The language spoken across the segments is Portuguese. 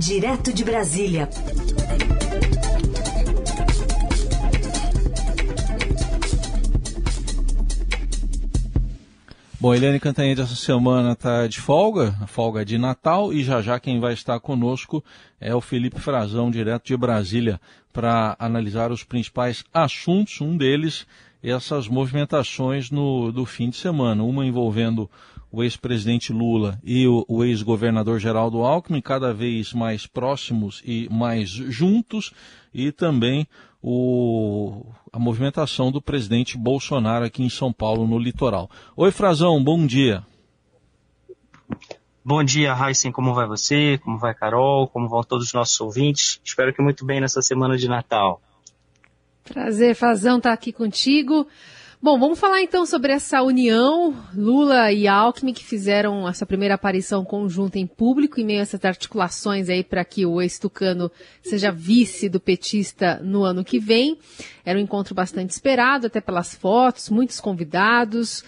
Direto de Brasília. Bom, Eliane Cantanhede essa semana está de folga, folga de Natal, e já já quem vai estar conosco é o Felipe Frazão, direto de Brasília, para analisar os principais assuntos, um deles essas movimentações no, do fim de semana, uma envolvendo o ex-presidente Lula e o, o ex-governador Geraldo Alckmin, cada vez mais próximos e mais juntos, e também o, a movimentação do presidente Bolsonaro aqui em São Paulo, no litoral. Oi, Frazão, bom dia. Bom dia, Heisen, como vai você? Como vai Carol? Como vão todos os nossos ouvintes? Espero que muito bem nessa semana de Natal. Prazer, Frazão, estar tá aqui contigo. Bom, vamos falar então sobre essa união Lula e Alckmin que fizeram essa primeira aparição conjunta em público em meio a essas articulações aí para que o ex-tucano seja vice do petista no ano que vem. Era um encontro bastante esperado, até pelas fotos, muitos convidados.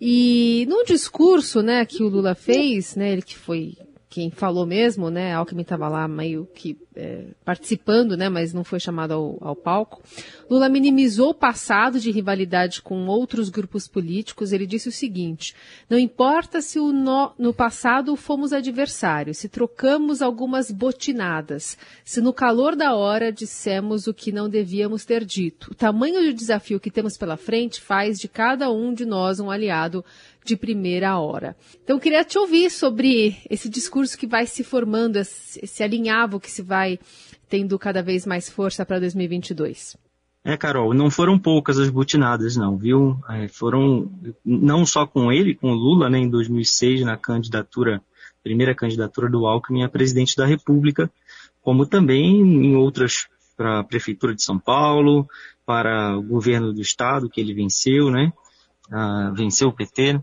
E no discurso, né, que o Lula fez, né, ele que foi quem falou mesmo, né? Alckmin estava lá meio que é, participando, né? Mas não foi chamado ao, ao, palco. Lula minimizou o passado de rivalidade com outros grupos políticos. Ele disse o seguinte: não importa se no, no passado fomos adversários, se trocamos algumas botinadas, se no calor da hora dissemos o que não devíamos ter dito. O tamanho do desafio que temos pela frente faz de cada um de nós um aliado de primeira hora. Então, queria te ouvir sobre esse discurso que vai se formando, esse alinhavo que se vai tendo cada vez mais força para 2022. É, Carol, não foram poucas as butinadas, não, viu? É, foram não só com ele, com Lula, né, em 2006, na candidatura, primeira candidatura do Alckmin a presidente da República, como também em outras, para a Prefeitura de São Paulo, para o governo do Estado, que ele venceu, né? Uh, venceu o PT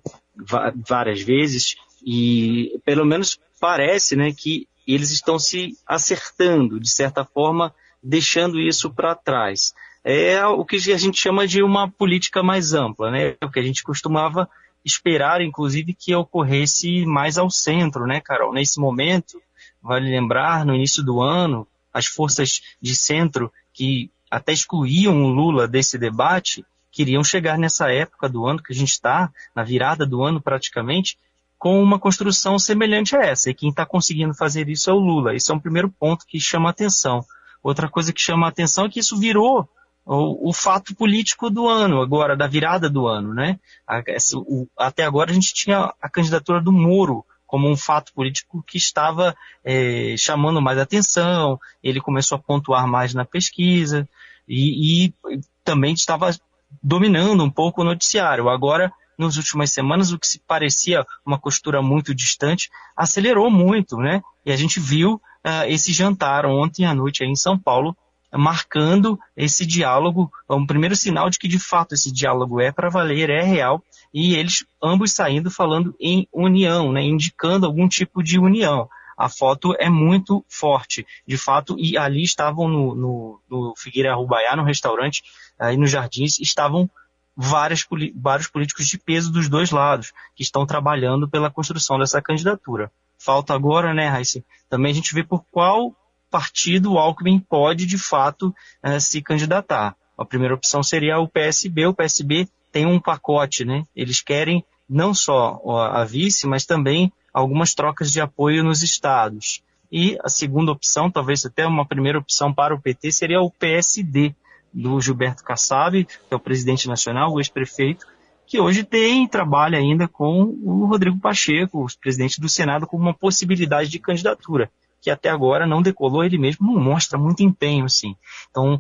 várias vezes e pelo menos parece né, que eles estão se acertando, de certa forma, deixando isso para trás. É o que a gente chama de uma política mais ampla, né? O que a gente costumava esperar, inclusive, que ocorresse mais ao centro, né, Carol? Nesse momento, vale lembrar, no início do ano, as forças de centro que até excluíam o Lula desse debate, queriam chegar nessa época do ano que a gente está, na virada do ano praticamente, com uma construção semelhante a essa. E quem está conseguindo fazer isso é o Lula. Esse é um primeiro ponto que chama atenção. Outra coisa que chama atenção é que isso virou o, o fato político do ano, agora, da virada do ano. Né? Até agora a gente tinha a candidatura do Moro como um fato político que estava é, chamando mais atenção, ele começou a pontuar mais na pesquisa e, e também estava dominando um pouco o noticiário. Agora, nas últimas semanas, o que se parecia uma costura muito distante acelerou muito, né? E a gente viu uh, esse jantar ontem à noite em São Paulo, marcando esse diálogo, é um primeiro sinal de que de fato esse diálogo é para valer, é real, e eles ambos saindo falando em união, né? Indicando algum tipo de união. A foto é muito forte, de fato, e ali estavam no, no, no Figueira Rubaiá, no restaurante, aí nos jardins, estavam várias, vários políticos de peso dos dois lados, que estão trabalhando pela construção dessa candidatura. Falta agora, né, Raíssa, também a gente vê por qual partido o Alckmin pode, de fato, eh, se candidatar. A primeira opção seria o PSB. O PSB tem um pacote, né? Eles querem não só a vice, mas também algumas trocas de apoio nos estados. E a segunda opção, talvez até uma primeira opção para o PT, seria o PSD, do Gilberto Kassab, que é o presidente nacional, o ex-prefeito, que hoje tem trabalha ainda com o Rodrigo Pacheco, o presidente do Senado, como uma possibilidade de candidatura, que até agora não decolou, ele mesmo não mostra muito empenho, assim. Então,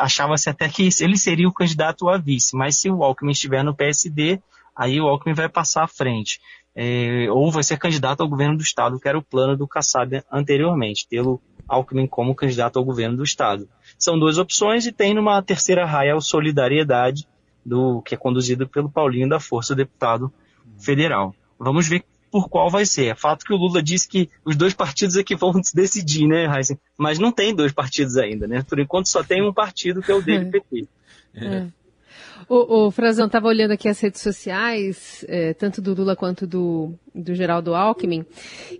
achava-se até que ele seria o candidato a vice, mas se o Alckmin estiver no PSD, aí o Alckmin vai passar à frente. É, ou vai ser candidato ao governo do Estado, que era o plano do Kassab anteriormente, tê-lo Alckmin como candidato ao governo do Estado. São duas opções e tem numa terceira raia o Solidariedade, do, que é conduzido pelo Paulinho da Força, deputado federal. Vamos ver por qual vai ser. É fato que o Lula disse que os dois partidos é que vão se decidir, né, Heisen? Mas não tem dois partidos ainda, né? Por enquanto só tem um partido que é o dele, PT. É. O, o Frazão estava olhando aqui as redes sociais, é, tanto do Lula quanto do, do Geraldo Alckmin,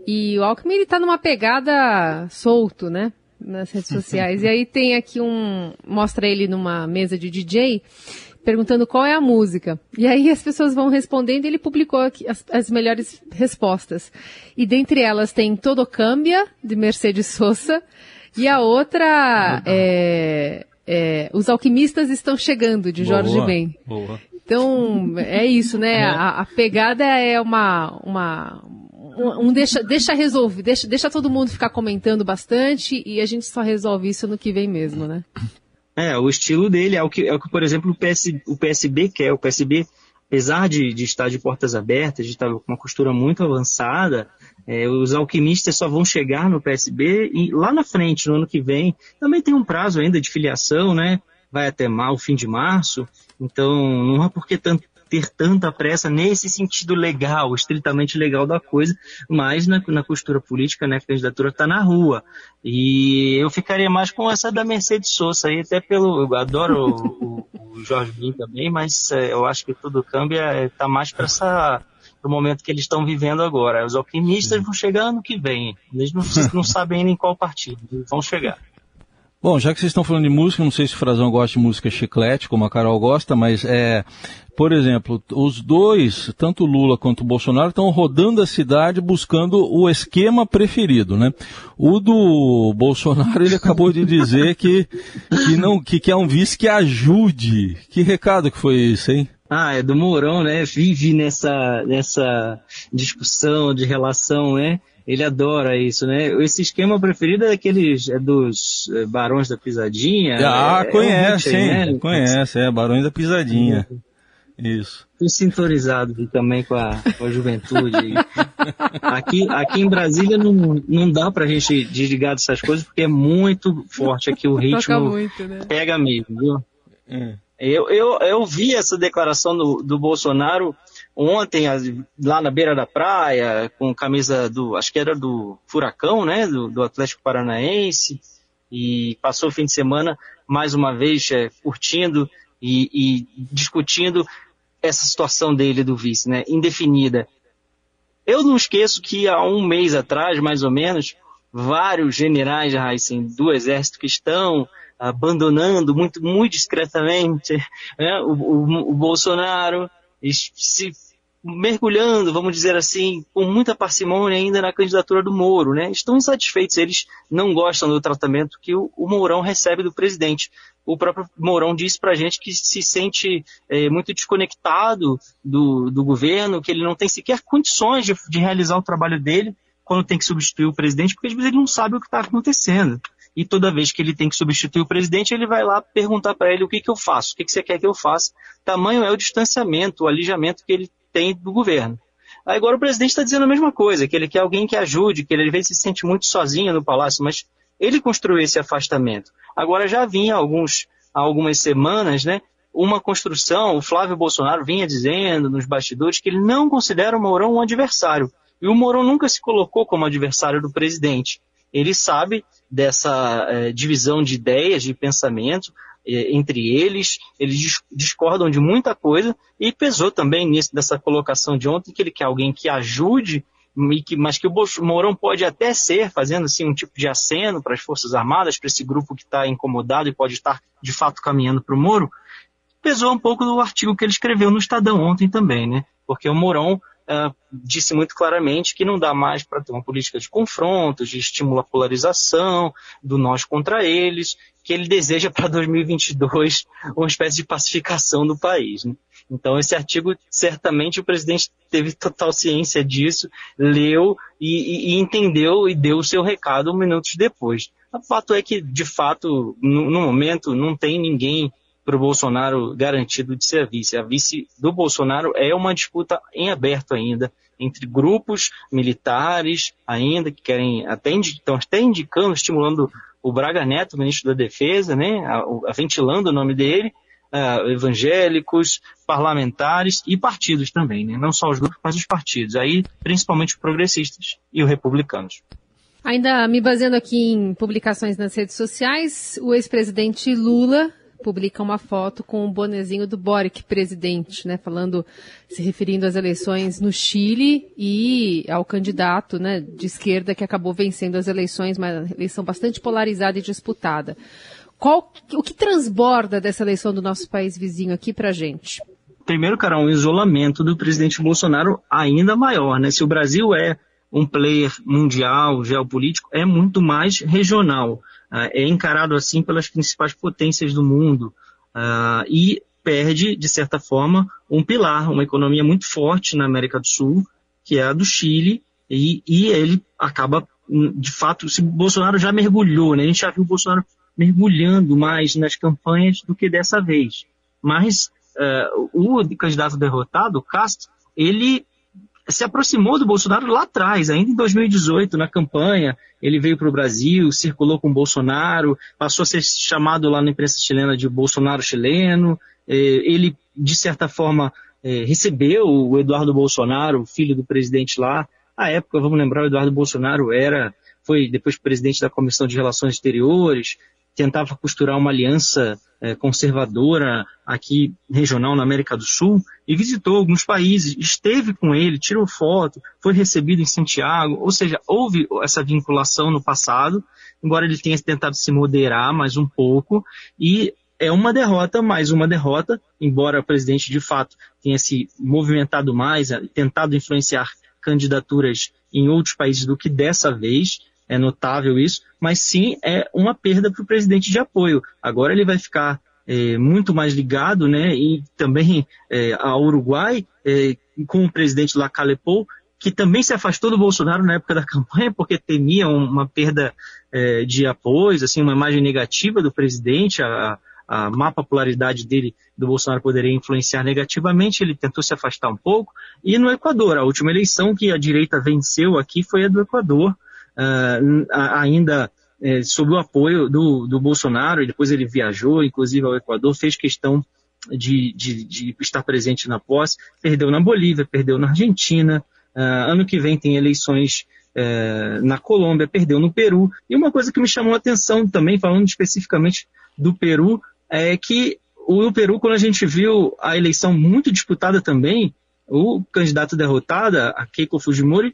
e o Alckmin ele tá numa pegada solto, né? Nas redes sociais. e aí tem aqui um. Mostra ele numa mesa de DJ, perguntando qual é a música. E aí as pessoas vão respondendo e ele publicou aqui as, as melhores respostas. E dentre elas tem Todo Câmbia, de Mercedes Sosa, e a outra é, é, Os Alquimistas Estão Chegando, de Jorge boa, Ben. Boa. Então, é isso, né? A, a, pegada é uma, uma, um, um deixa, deixa resolver, deixa, deixa todo mundo ficar comentando bastante e a gente só resolve isso no que vem mesmo, né? É, o estilo dele é o que, é o que por exemplo, o, PS, o PSB quer. O PSB, apesar de, de estar de portas abertas, de estar com uma costura muito avançada, é, os alquimistas só vão chegar no PSB e lá na frente, no ano que vem, também tem um prazo ainda de filiação, né? Vai até mal, fim de março. Então, não há por que tanto, ter tanta pressa nesse sentido legal, estritamente legal da coisa, mas na, na costura política, né, a candidatura está na rua. E eu ficaria mais com essa da Mercedes Sosa aí, até pelo. Eu adoro o, o, Jorge Bin também, mas é, eu acho que tudo câmbio está mais para essa do momento que eles estão vivendo agora. Os alquimistas vão chegar ano que vem. Eles não, não sabem nem qual partido. Vão chegar. Bom, já que vocês estão falando de música, não sei se o Frazão gosta de música chiclete, como a Carol gosta, mas é, por exemplo, os dois, tanto Lula quanto o Bolsonaro, estão rodando a cidade buscando o esquema preferido, né? O do Bolsonaro, ele acabou de dizer que, que não, que quer um vice que ajude. Que recado que foi isso, hein? Ah, é do Mourão, né? Vive nessa, nessa discussão de relação, né? Ele adora isso, né? Esse esquema preferido é daqueles é dos é, Barões da Pisadinha. Ah, é, conhece, é um hein? Né? Conhece, é, Barões da Pisadinha. Isso. Estou sintonizado também com a, com a juventude. aqui, aqui em Brasília não, não dá pra gente desligar dessas coisas porque é muito forte aqui o ritmo. Muito, né? Pega mesmo, viu? É. Eu, eu, eu vi essa declaração do, do Bolsonaro ontem lá na beira da praia, com camisa do, acho que era do Furacão, né, do, do Atlético Paranaense, e passou o fim de semana mais uma vez é, curtindo e, e, discutindo essa situação dele do vice, né, indefinida. Eu não esqueço que há um mês atrás, mais ou menos, vários generais Heisen, do exército que estão abandonando muito, muito discretamente né, o, o, o Bolsonaro, se mergulhando, vamos dizer assim, com muita parcimônia ainda na candidatura do Moro, né? Estão insatisfeitos, eles não gostam do tratamento que o, o Mourão recebe do presidente. O próprio Mourão disse para a gente que se sente é, muito desconectado do, do governo, que ele não tem sequer condições de, de realizar o trabalho dele quando tem que substituir o presidente, porque às vezes ele não sabe o que está acontecendo e toda vez que ele tem que substituir o presidente, ele vai lá perguntar para ele o que, que eu faço, o que, que você quer que eu faça. Tamanho é o distanciamento, o alijamento que ele tem do governo. Agora o presidente está dizendo a mesma coisa, que ele quer alguém que ajude, que ele às vezes se sente muito sozinho no palácio, mas ele construiu esse afastamento. Agora já vinha alguns, há algumas semanas, né, uma construção, o Flávio Bolsonaro vinha dizendo nos bastidores que ele não considera o Mourão um adversário. E o Mourão nunca se colocou como adversário do presidente. Ele sabe dessa eh, divisão de ideias, de pensamento, é, entre eles, eles discordam de muita coisa. E pesou também nisso, dessa colocação de ontem que ele quer alguém que ajude, mas que o Mourão pode até ser, fazendo assim um tipo de aceno para as Forças Armadas, para esse grupo que está incomodado e pode estar de fato caminhando para o Moro, pesou um pouco do artigo que ele escreveu no Estadão ontem também, né? Porque o Mourão uh, disse muito claramente que não dá mais para ter uma política de confrontos, de estímulo à polarização, do nós contra eles, que ele deseja para 2022 uma espécie de pacificação do país. Né? Então, esse artigo, certamente o presidente teve total ciência disso, leu e, e, entendeu e deu o seu recado minutos depois. O fato é que, de fato, no, no momento, não tem ninguém para o Bolsonaro garantido de ser a vice. A vice do Bolsonaro é uma disputa em aberto ainda entre grupos militares ainda que querem até estão até indicando, estimulando o Braga Neto, ministro da Defesa, né, a, a ventilando o nome dele, evangélicos, parlamentares e partidos também, né, não só os grupos, mas os partidos, aí principalmente os progressistas e os republicanos. Ainda me baseando aqui em publicações nas redes sociais, o ex-presidente Lula publica uma foto com o bonezinho do Boric, presidente, né, falando, se referindo às eleições no Chile e ao candidato, né, de esquerda que acabou vencendo as eleições, uma eleição bastante polarizada e disputada. Qual, o que transborda dessa eleição do nosso país vizinho aqui pra gente? Primeiro, cara, um isolamento do presidente Bolsonaro ainda maior, né? Se o Brasil é um player mundial, geopolítico, é muito mais regional. Uh, é encarado assim pelas principais potências do mundo uh, e perde, de certa forma, um pilar, uma economia muito forte na América do Sul, que é a do Chile, e, e ele acaba, de fato, se Bolsonaro já mergulhou, né? a gente já viu o Bolsonaro mergulhando mais nas campanhas do que dessa vez. Mas uh, o candidato derrotado, Castro, ele se aproximou do Bolsonaro lá atrás, ainda em 2018, na campanha. Ele veio para o Brasil, circulou com o Bolsonaro, passou a ser chamado lá na imprensa chilena de Bolsonaro chileno. Eh, ele, de certa forma, eh, recebeu o Eduardo Bolsonaro, filho do presidente lá. À época, vamos lembrar, o Eduardo Bolsonaro era, foi depois presidente da Comissão de Relações Exteriores, tentava costurar uma aliança é, conservadora aqui regional na América do Sul e visitou alguns países, esteve com ele, tirou foto, foi recebido em Santiago, ou seja, houve essa vinculação no passado, embora ele tenha tentado se moderar mais um pouco e é uma derrota, mais uma derrota, embora o presidente de fato tenha se movimentado mais, tentado influenciar candidaturas em outros países do que dessa vez, é notável isso, mas sim é uma perda para o presidente de apoio. Agora ele vai ficar é, muito mais ligado, né, e também é, ao Uruguai, é, com o presidente lá que também se afastou do Bolsonaro na época da campanha, porque temia uma perda é, de apoios, assim, uma imagem negativa do presidente, a, a má popularidade dele do Bolsonaro poderia influenciar negativamente, ele tentou se afastar um pouco. E no Equador, a última eleição que a direita venceu aqui foi a do Equador, uh, ainda é, sob o apoio do, do Bolsonaro, e depois ele viajou, inclusive ao Equador, fez questão de, de, de estar presente na posse, perdeu na Bolívia, perdeu na Argentina, uh, ano que vem tem eleições uh, na Colômbia, perdeu no Peru, e uma coisa que me chamou a atenção também, falando especificamente do Peru, é que o Peru, quando a gente viu a eleição muito disputada também, o candidato derrotado, a Keiko Fujimori, é,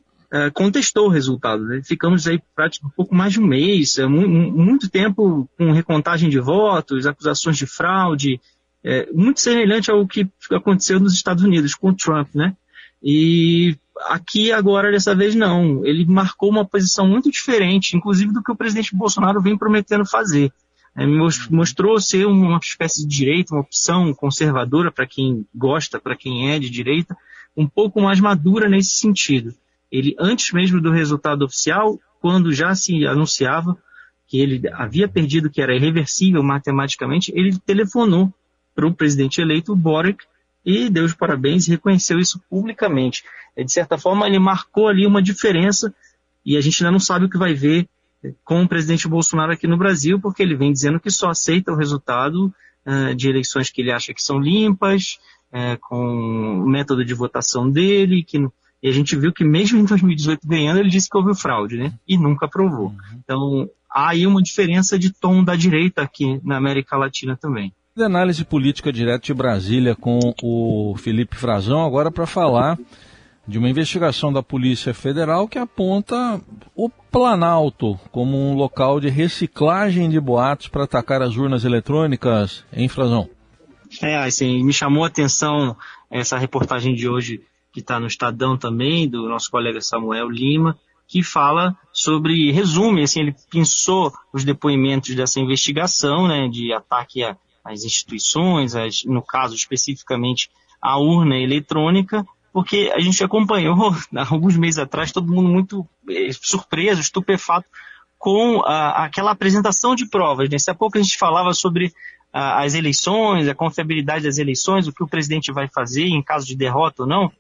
contestou o resultado. Né? Ficamos aí praticamente um pouco mais de um mês, é, muito tempo com recontagem de votos, acusações de fraude, é, muito semelhante ao que aconteceu nos Estados Unidos com o Trump, né? E aqui agora dessa vez não. Ele marcou uma posição muito diferente, inclusive do que o presidente Bolsonaro vem prometendo fazer. É, mostrou ser uma espécie de direita, uma opção conservadora para quem gosta, para quem é de direita, um pouco mais madura nesse sentido. Ele, antes mesmo do resultado oficial, quando já se anunciava que ele havia perdido, que era irreversível matematicamente, ele telefonou para o presidente eleito, Boric, e deu os parabéns e reconheceu isso publicamente. De certa forma, ele marcou ali uma diferença e a gente ainda não sabe o que vai ver com o presidente Bolsonaro aqui no Brasil, porque ele vem dizendo que só aceita o resultado uh, de eleições que ele acha que são limpas, uh, com o método de votação dele, que e a gente viu que mesmo em 2018 ganhando, ele disse que houve fraude, né? E nunca provou. Uhum. Então, há aí uma diferença de tom da direita aqui na América Latina também. De análise política direto de Brasília com o Felipe Frazão, agora para falar de uma investigação da Polícia Federal que aponta o Planalto como um local de reciclagem de boatos para atacar as urnas eletrônicas, em Frazão? É, assim, me chamou a atenção essa reportagem de hoje que está no Estadão também, do nosso colega Samuel Lima, que fala sobre, resume, assim, ele pensou os depoimentos dessa investigação, né, de ataque às instituições, as, no caso especificamente a urna eletrônica, porque a gente acompanhou há alguns meses atrás todo mundo muito eh, surpreso, estupefato com a, aquela apresentação de provas. Né? pouco a gente falava sobre a, as eleições, a confiabilidade das eleições, o que o presidente vai fazer em caso de derrota ou não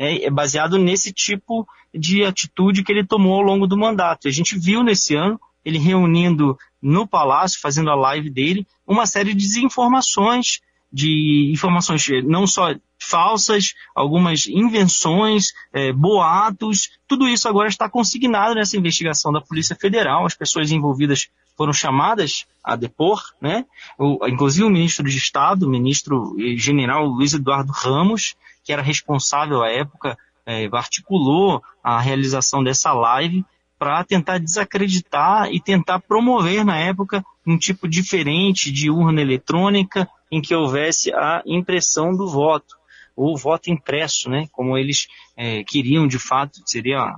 é, é baseado nesse tipo de atitude que ele tomou ao longo do mandato. A gente viu nesse ano ele reunindo no palácio, fazendo a live dele, uma série de desinformações, de informações não só falsas, algumas invenções, é, boatos, tudo isso agora está consignado nessa investigação da Polícia Federal. As pessoas envolvidas foram chamadas a depor, né? O, inclusive o ministro de Estado, o ministro general Luiz Eduardo Ramos, que era responsável à época, é, articulou a realização dessa live para tentar desacreditar e tentar promover na época um tipo diferente de urna eletrônica em que houvesse a impressão do voto, ou voto impresso, né, como eles é, queriam de fato, seria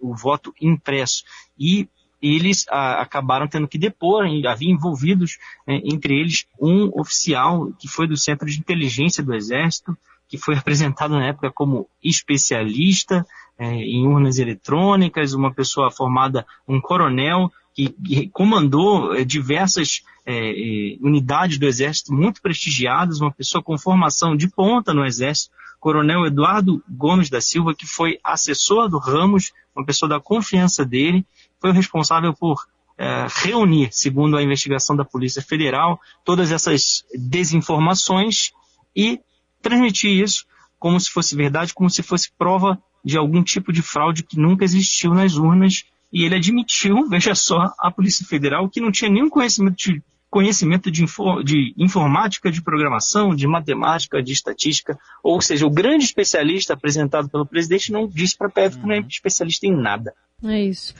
o voto impresso. E eles a, acabaram tendo que depor, havia envolvidos é, entre eles um oficial que foi do Centro de Inteligência do Exército, que foi apresentado na época como especialista é, em urnas eletrônicas, uma pessoa formada, um coronel, que, que comandou é, diversas é, é, unidades do Exército muito prestigiadas, uma pessoa com formação de ponta no Exército, Coronel Eduardo Gomes da Silva, que foi assessor do Ramos, uma pessoa da confiança dele, foi o responsável por é, reunir, segundo a investigação da Polícia Federal, todas essas desinformações e transmitir isso como se fosse verdade, como se fosse prova de algum tipo de fraude que nunca existiu nas urnas. E ele admitiu, veja só, a Polícia Federal, que não tinha nenhum conhecimento de, conhecimento de, de informática, de programação, de matemática, de estatística. Ou seja, o grande especialista apresentado pelo presidente não disse para a PF que não é uhum. especialista em nada. É isso.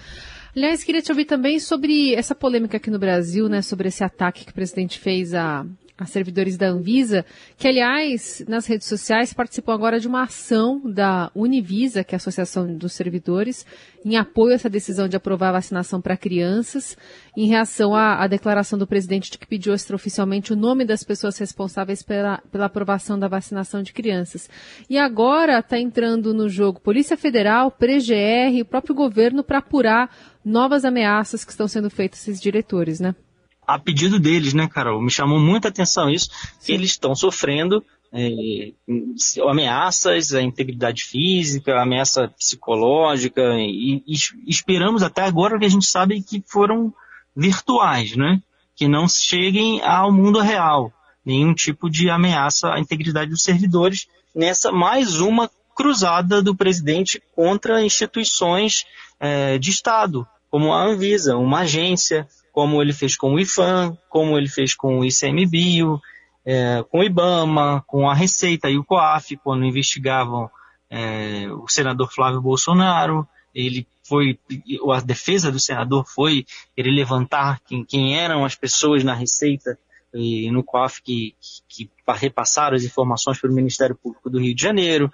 Aliás, queria te ouvir também sobre essa polêmica aqui no Brasil, né, sobre esse ataque que o presidente fez a, a servidores da Anvisa, que, aliás, nas redes sociais participam agora de uma ação da Univisa, que é a Associação dos Servidores, em apoio a essa decisão de aprovar a vacinação para crianças, em reação à, à, declaração do presidente de que pediu extraoficialmente o nome das pessoas responsáveis pela, pela aprovação da vacinação de crianças. E agora está entrando no jogo Polícia Federal, e o próprio governo para apurar novas ameaças que estão sendo feitas a esses diretores, né? A pedido deles, né, Carol? Me chamou muita atenção isso, que eles estão sofrendo é, ameaças à integridade física, ameaça psicológica, e, e, esperamos até agora que a gente sabe que foram virtuais, né? Que não cheguem ao mundo real, nenhum tipo de ameaça à integridade dos servidores nessa mais uma cruzada do presidente contra instituições é, de Estado, como a Anvisa, uma agência, como ele fez com o IFAM, como ele fez com o ICMBio, é, com o IBAMA, com a Receita e o COAF, quando investigavam é, o senador Flávio Bolsonaro. Ele foi, a defesa do senador foi ele levantar quem, quem eram as pessoas na Receita e no COAF que, que repassaram as informações para o Ministério Público do Rio de Janeiro.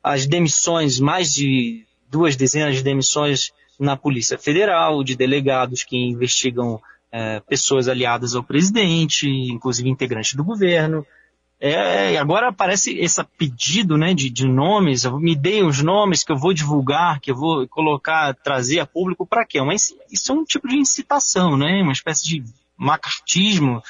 As demissões, mais de duas dezenas de demissões na Polícia Federal, de delegados que investigam é, pessoas aliadas ao presidente, inclusive integrantes do governo. É, agora aparece esse pedido né, de, de nomes, me deem os nomes que eu vou divulgar, que eu vou colocar, trazer a público para quê? Uma, isso é um tipo de incitação, né, uma espécie de macartismo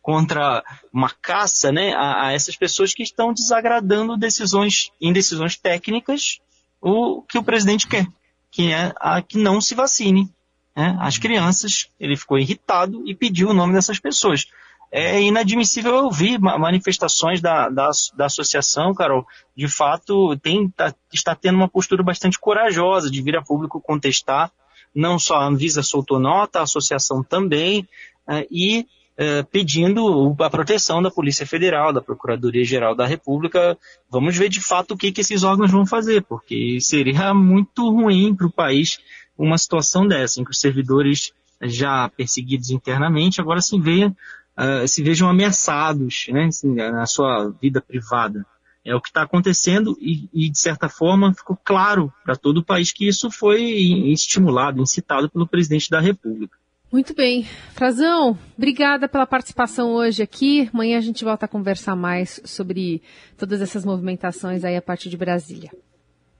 contra uma caça né, a, a essas pessoas que estão desagradando decisões, em decisões técnicas o que o presidente quer que é a que não se vacine. Né? As crianças, ele ficou irritado e pediu o nome dessas pessoas. É inadmissível ouvir manifestações da, da, da associação, Carol. De fato, tem, tá, está tendo uma postura bastante corajosa de vir a público contestar. Não só a Anvisa soltou nota, a associação também, é, e é, pedindo a proteção da Polícia Federal, da Procuradoria-Geral da República. Vamos ver de fato o que, que esses órgãos vão fazer, porque seria muito ruim para o país uma situação dessa, em que os servidores já perseguidos internamente agora se, uh, se vejam ameaçados né, assim, na sua vida privada. É o que está acontecendo e, e, de certa forma, ficou claro para todo o país que isso foi estimulado, incitado pelo presidente da República. Muito bem. Frazão, obrigada pela participação hoje aqui. Amanhã a gente volta a conversar mais sobre todas essas movimentações aí a partir de Brasília.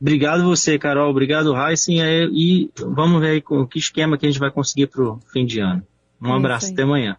Obrigado você, Carol. Obrigado, Heisen. E vamos ver aí com que esquema que a gente vai conseguir para o fim de ano. Um é abraço, até amanhã.